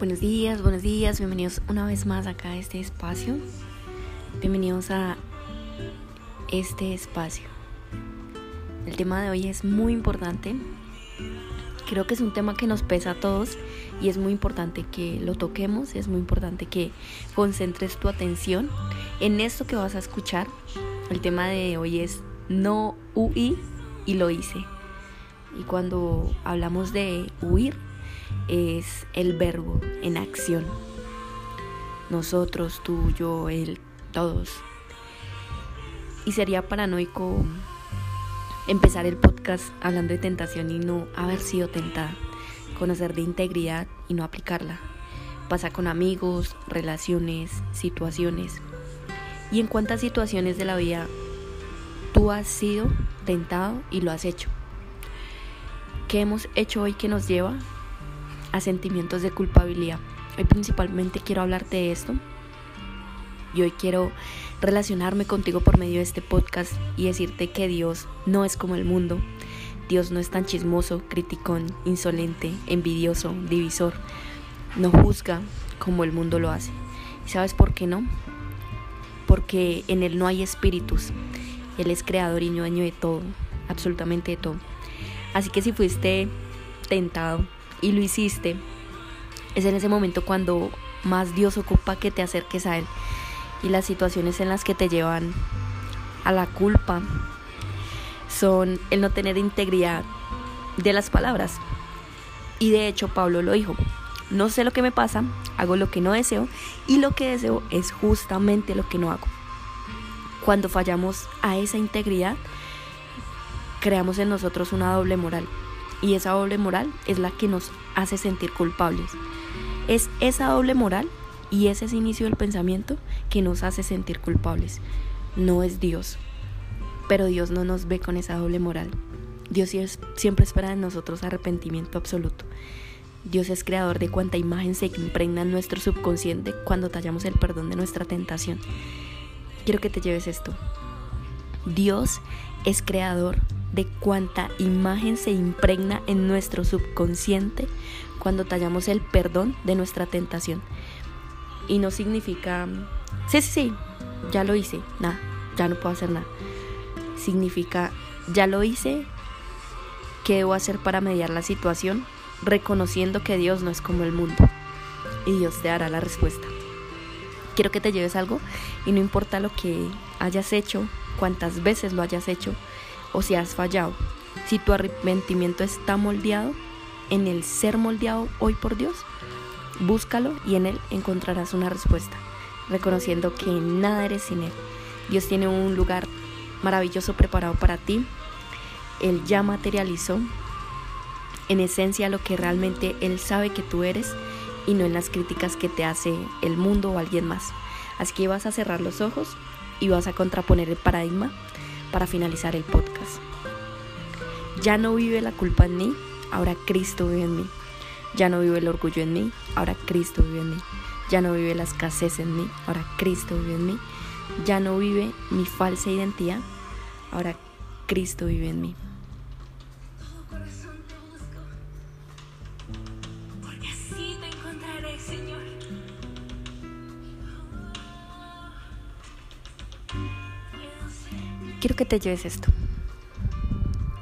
Buenos días, buenos días, bienvenidos una vez más acá a este espacio. Bienvenidos a este espacio. El tema de hoy es muy importante. Creo que es un tema que nos pesa a todos y es muy importante que lo toquemos, es muy importante que concentres tu atención en esto que vas a escuchar. El tema de hoy es no huí y lo hice. Y cuando hablamos de huir, es el verbo en acción. Nosotros, tú, yo, él, todos. Y sería paranoico empezar el podcast hablando de tentación y no haber sido tentada. Conocer de integridad y no aplicarla. Pasa con amigos, relaciones, situaciones. ¿Y en cuántas situaciones de la vida tú has sido tentado y lo has hecho? ¿Qué hemos hecho hoy que nos lleva a sentimientos de culpabilidad. Hoy principalmente quiero hablarte de esto y hoy quiero relacionarme contigo por medio de este podcast y decirte que Dios no es como el mundo. Dios no es tan chismoso, criticón, insolente, envidioso, divisor. No juzga como el mundo lo hace. sabes por qué no? Porque en Él no hay espíritus. Él es creador y dueño de todo, absolutamente de todo. Así que si fuiste tentado, y lo hiciste, es en ese momento cuando más Dios ocupa que te acerques a Él. Y las situaciones en las que te llevan a la culpa son el no tener integridad de las palabras. Y de hecho Pablo lo dijo, no sé lo que me pasa, hago lo que no deseo y lo que deseo es justamente lo que no hago. Cuando fallamos a esa integridad, creamos en nosotros una doble moral y esa doble moral es la que nos hace sentir culpables. Es esa doble moral y ese es inicio del pensamiento que nos hace sentir culpables. No es Dios. Pero Dios no nos ve con esa doble moral. Dios siempre espera de nosotros arrepentimiento absoluto. Dios es creador de cuanta imagen se impregna en nuestro subconsciente cuando tallamos el perdón de nuestra tentación. Quiero que te lleves esto. Dios es creador de cuánta imagen se impregna en nuestro subconsciente cuando tallamos el perdón de nuestra tentación. Y no significa, sí, sí, sí, ya lo hice, nada, ya no puedo hacer nada. Significa, ya lo hice, ¿qué debo hacer para mediar la situación? Reconociendo que Dios no es como el mundo. Y Dios te dará la respuesta. Quiero que te lleves algo y no importa lo que hayas hecho, cuántas veces lo hayas hecho, o si has fallado. Si tu arrepentimiento está moldeado en el ser moldeado hoy por Dios, búscalo y en él encontrarás una respuesta, reconociendo que nada eres sin él. Dios tiene un lugar maravilloso preparado para ti. Él ya materializó en esencia lo que realmente Él sabe que tú eres y no en las críticas que te hace el mundo o alguien más. Así que vas a cerrar los ojos y vas a contraponer el paradigma para finalizar el podcast. Ya no vive la culpa en mí, ahora Cristo vive en mí. Ya no vive el orgullo en mí, ahora Cristo vive en mí. Ya no vive la escasez en mí, ahora Cristo vive en mí. Ya no vive mi falsa identidad, ahora Cristo vive en mí. Quiero que te lleves esto.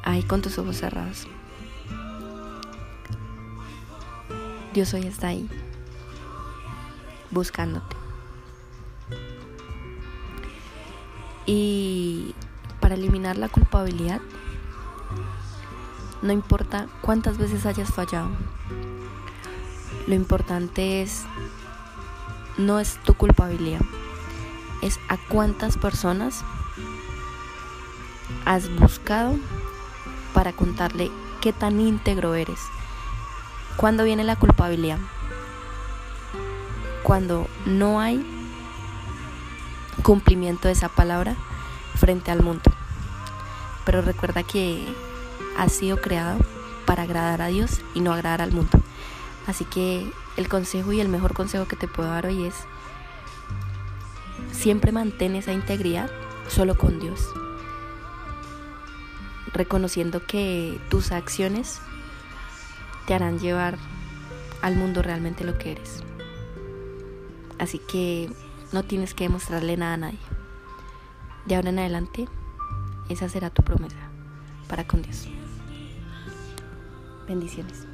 Ahí con tus ojos cerrados. Dios hoy está ahí, buscándote. Y para eliminar la culpabilidad, no importa cuántas veces hayas fallado, lo importante es, no es tu culpabilidad, es a cuántas personas has buscado para contarle qué tan íntegro eres. ¿Cuándo viene la culpabilidad? Cuando no hay cumplimiento de esa palabra frente al mundo. Pero recuerda que has sido creado para agradar a Dios y no agradar al mundo. Así que el consejo y el mejor consejo que te puedo dar hoy es siempre mantén esa integridad solo con Dios reconociendo que tus acciones te harán llevar al mundo realmente lo que eres. Así que no tienes que demostrarle nada a nadie. De ahora en adelante, esa será tu promesa para con Dios. Bendiciones.